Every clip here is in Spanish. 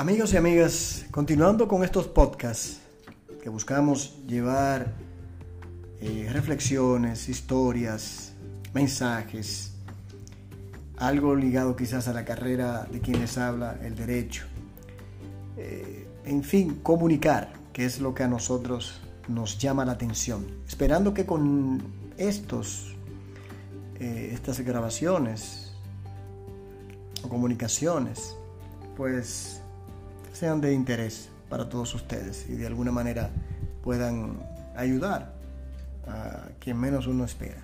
Amigos y amigas, continuando con estos podcasts que buscamos llevar eh, reflexiones, historias, mensajes, algo ligado quizás a la carrera de quienes habla el derecho. Eh, en fin, comunicar, que es lo que a nosotros nos llama la atención. Esperando que con estos, eh, estas grabaciones o comunicaciones, pues sean de interés para todos ustedes y de alguna manera puedan ayudar a quien menos uno espera.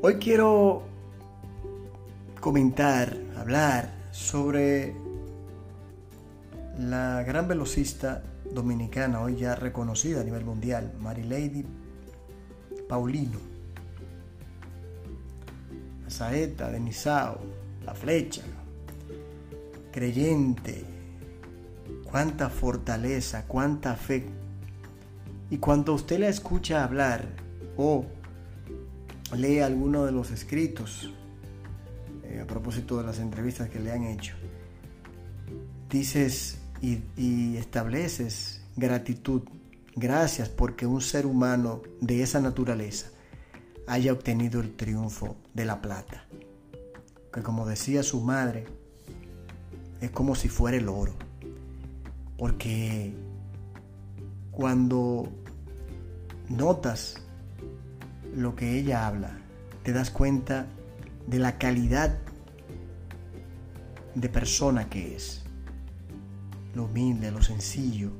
Hoy quiero comentar, hablar sobre la gran velocista dominicana, hoy ya reconocida a nivel mundial, Marilady Paulino. La saeta de Nisao, la flecha, creyente, cuánta fortaleza, cuánta fe. Y cuando usted la escucha hablar o lee alguno de los escritos, eh, a propósito de las entrevistas que le han hecho, dices y, y estableces gratitud, gracias porque un ser humano de esa naturaleza haya obtenido el triunfo de la plata. Que como decía su madre, es como si fuera el oro. Porque cuando notas lo que ella habla, te das cuenta de la calidad de persona que es. Lo humilde, lo sencillo.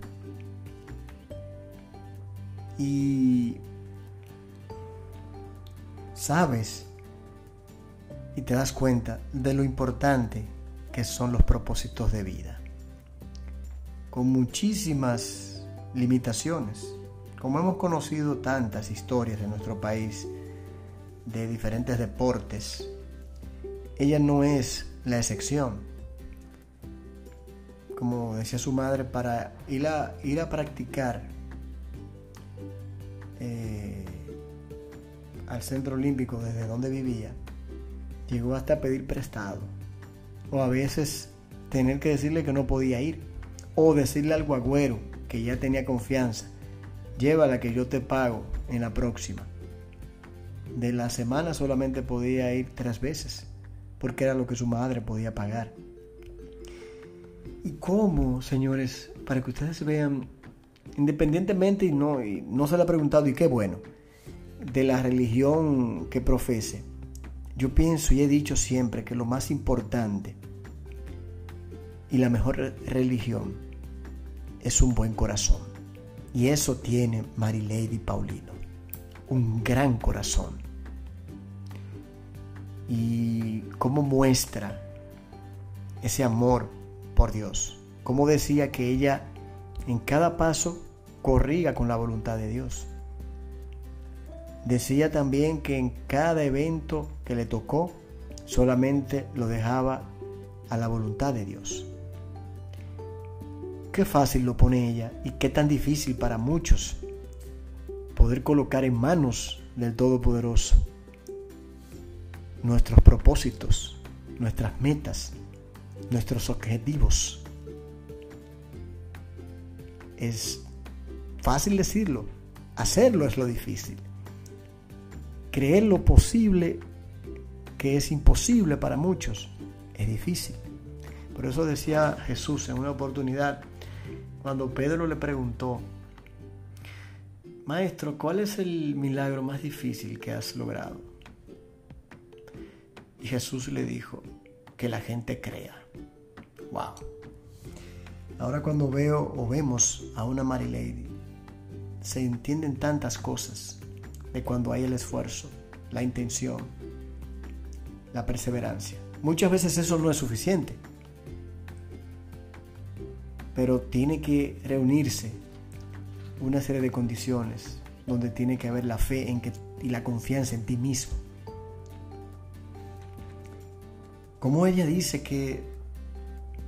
Y sabes y te das cuenta de lo importante que son los propósitos de vida. Con muchísimas limitaciones, como hemos conocido tantas historias en nuestro país de diferentes deportes, ella no es la excepción. Como decía su madre, para ir a, ir a practicar eh, al centro olímpico desde donde vivía, llegó hasta pedir prestado. O a veces tener que decirle que no podía ir. O decirle al guagüero que ya tenía confianza, llévala que yo te pago en la próxima. De la semana solamente podía ir tres veces, porque era lo que su madre podía pagar. ¿Y cómo, señores? Para que ustedes vean, independientemente, y no, y no se le ha preguntado, y qué bueno, de la religión que profese, yo pienso y he dicho siempre que lo más importante y la mejor religión es un buen corazón. Y eso tiene Marilady Paulino, un gran corazón. Y cómo muestra ese amor por Dios. Como decía que ella en cada paso corría con la voluntad de Dios. Decía también que en cada evento que le tocó solamente lo dejaba a la voluntad de Dios. Qué fácil lo pone ella y qué tan difícil para muchos poder colocar en manos del Todopoderoso nuestros propósitos, nuestras metas, nuestros objetivos. Es fácil decirlo, hacerlo es lo difícil creer lo posible que es imposible para muchos es difícil. Por eso decía Jesús en una oportunidad, cuando Pedro le preguntó, Maestro, ¿cuál es el milagro más difícil que has logrado? Y Jesús le dijo, que la gente crea. Wow. Ahora cuando veo o vemos a una Mary Lady, se entienden tantas cosas de cuando hay el esfuerzo, la intención, la perseverancia. Muchas veces eso no es suficiente, pero tiene que reunirse una serie de condiciones donde tiene que haber la fe en y la confianza en ti mismo. Como ella dice que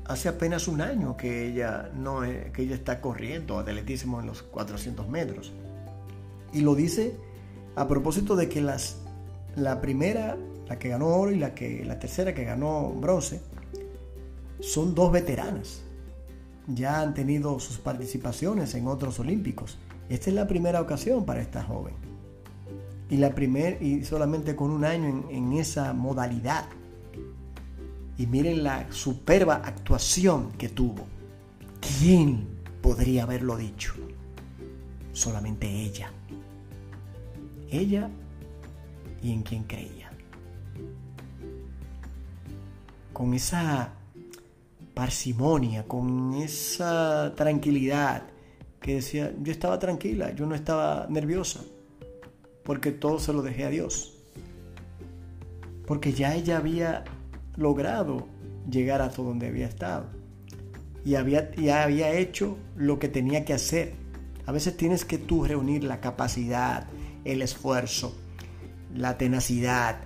hace apenas un año que ella, no, que ella está corriendo atletismo en los 400 metros. Y lo dice a propósito de que las, la primera, la que ganó oro y la, que, la tercera que ganó bronce, son dos veteranas. Ya han tenido sus participaciones en otros olímpicos. Esta es la primera ocasión para esta joven. Y, la primer, y solamente con un año en, en esa modalidad. Y miren la superba actuación que tuvo. ¿Quién podría haberlo dicho? Solamente ella. Ella y en quien creía. Con esa parsimonia, con esa tranquilidad que decía, yo estaba tranquila, yo no estaba nerviosa, porque todo se lo dejé a Dios. Porque ya ella había logrado llegar a todo donde había estado. Y había, ya había hecho lo que tenía que hacer. A veces tienes que tú reunir la capacidad, el esfuerzo, la tenacidad,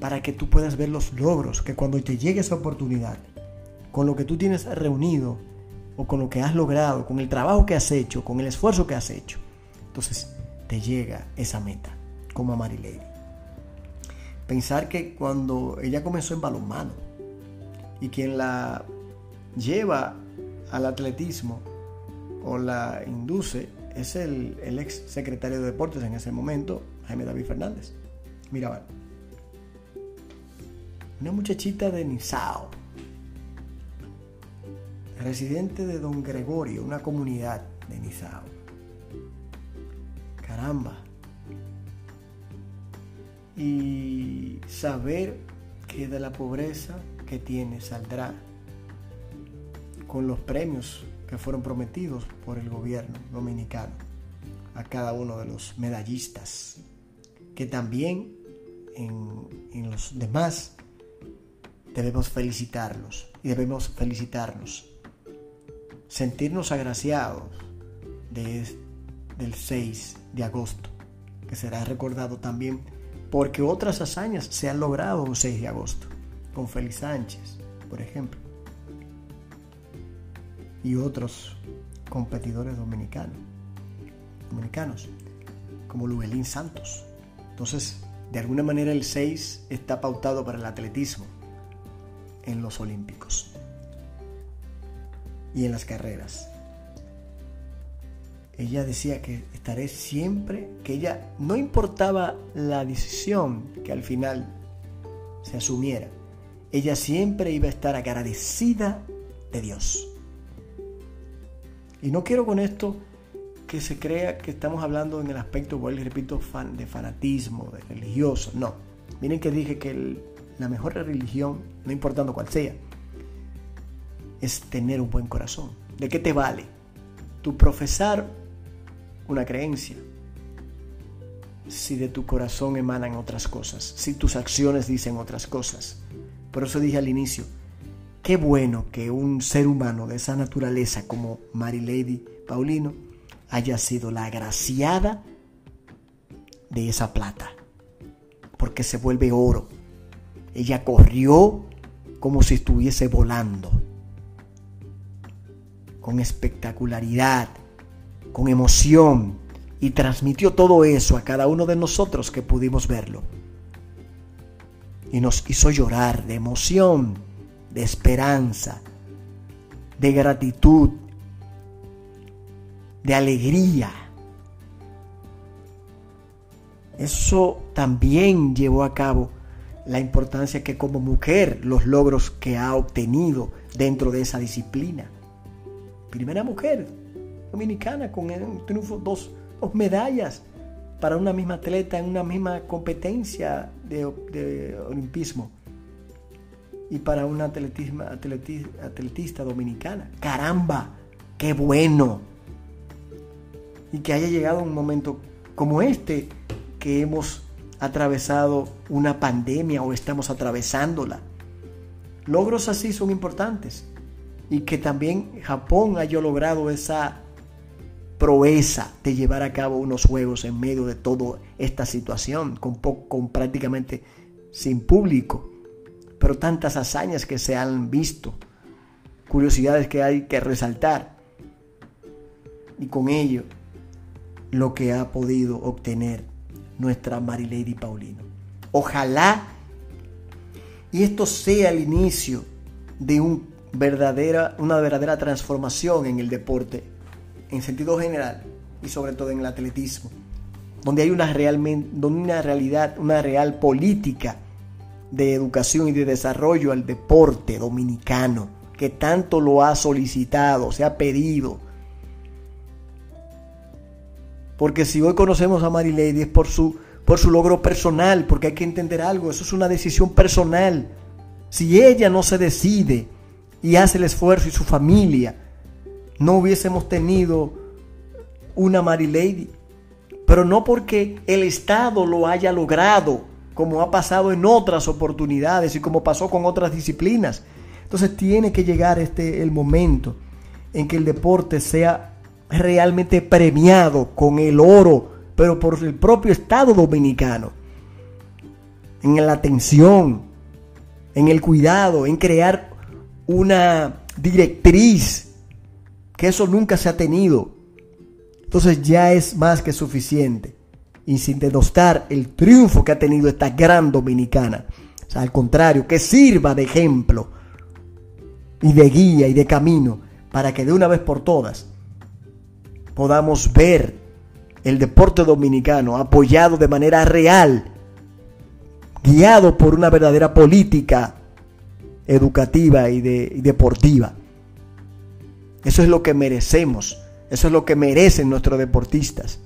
para que tú puedas ver los logros, que cuando te llegue esa oportunidad, con lo que tú tienes reunido o con lo que has logrado, con el trabajo que has hecho, con el esfuerzo que has hecho, entonces te llega esa meta, como a Marilady. Pensar que cuando ella comenzó en balonmano y quien la lleva al atletismo o la induce es el, ex secretario de deportes en ese momento, Jaime David Fernández. Mira, una muchachita de Nizao, residente de Don Gregorio, una comunidad de Nizao. Caramba. Y saber que de la pobreza que tiene saldrá con los premios que fueron prometidos por el gobierno dominicano a cada uno de los medallistas, que también en, los demás debemos felicitarlos y debemos felicitarnos sentirnos agraciados de, del 6 de agosto, que será recordado también porque otras hazañas se han logrado un 6 de agosto, con Félix Sánchez, por ejemplo, y otros competidores dominicanos, dominicanos como Lubelín Santos. Entonces, de alguna manera el 6 está pautado para el atletismo en los Olímpicos y en las carreras. Ella decía que estaré siempre, que ella no importaba la decisión que al final se asumiera, ella siempre iba a estar agradecida de Dios. Y no quiero con esto que se crea que estamos hablando en el aspecto, vuelvo y repito, fan, de fanatismo, de religioso. No. Miren que dije que la mejor religión, no importando cuál sea, es tener un buen corazón. ¿De qué te vale tu profesar una creencia si de tu corazón emanan otras cosas, si tus acciones dicen otras cosas? Por eso dije al inicio, qué bueno que un ser humano de esa naturaleza como Mary Lady Paulino haya sido la agraciada de esa plata, porque se vuelve oro. Ella corrió como si estuviese volando con espectacularidad, con emoción, y transmitió todo eso a cada uno de nosotros que pudimos verlo. Y nos hizo llorar de emoción, de esperanza, de gratitud, de alegría. Eso también llevó a cabo la importancia que como mujer los logros que ha obtenido dentro de esa disciplina primera mujer dominicana con un triunfo, dos, atletas para una misma atleta en una misma competencia de, olimpismo y para una atletista dominicana. Caramba, qué bueno. Y que haya llegado un momento como este, que hemos atravesado una pandemia o estamos atravesándola. Logros así son importantes y que también Japón haya logrado esa proeza de llevar a cabo unos juegos en medio de toda esta situación, con, con prácticamente sin público, pero tantas hazañas que se han visto, curiosidades que hay que resaltar, y con ello lo que ha podido obtener nuestra Marilady Paulino. Ojalá y esto sea el inicio de un verdadera, una verdadera transformación en el deporte, en sentido general y sobre todo en el atletismo, donde hay una, realmente, una realidad, una real política de educación y de desarrollo al deporte dominicano, que tanto lo ha solicitado, se ha pedido. Porque si hoy conocemos a Mary Lady es por su, por su logro personal, porque hay que entender algo, eso es una decisión personal. Si ella no se decide y hace el esfuerzo y su familia, no hubiésemos tenido una Mary Lady. Pero no porque el Estado lo haya logrado, como ha pasado en otras oportunidades y como pasó con otras disciplinas. Entonces tiene que llegar este el momento en que el deporte sea realmente premiado con el oro, pero por el propio Estado dominicano. En la atención, en el cuidado, en crear una directriz, que eso nunca se ha tenido. Entonces ya es más que suficiente. Y sin denostar el triunfo que ha tenido esta gran dominicana. Al contrario, que sirva de ejemplo y de guía y de camino para que de una vez por todas podamos ver el deporte dominicano apoyado de manera real, guiado por una verdadera política educativa y, y deportiva. Eso es lo que merecemos, eso es lo que merecen nuestros deportistas.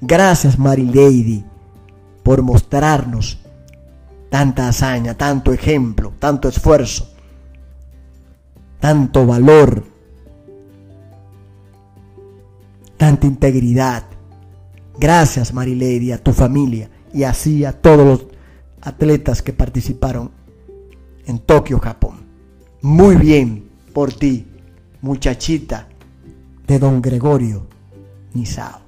Gracias Mary Lady por mostrarnos tanta hazaña, tanto ejemplo, tanto esfuerzo, tanto valor tanta integridad. Gracias, Marilady, a tu familia y así a todos los atletas que participaron en Tokio, Japón. Muy bien por ti, muchachita de don Gregorio Nisao.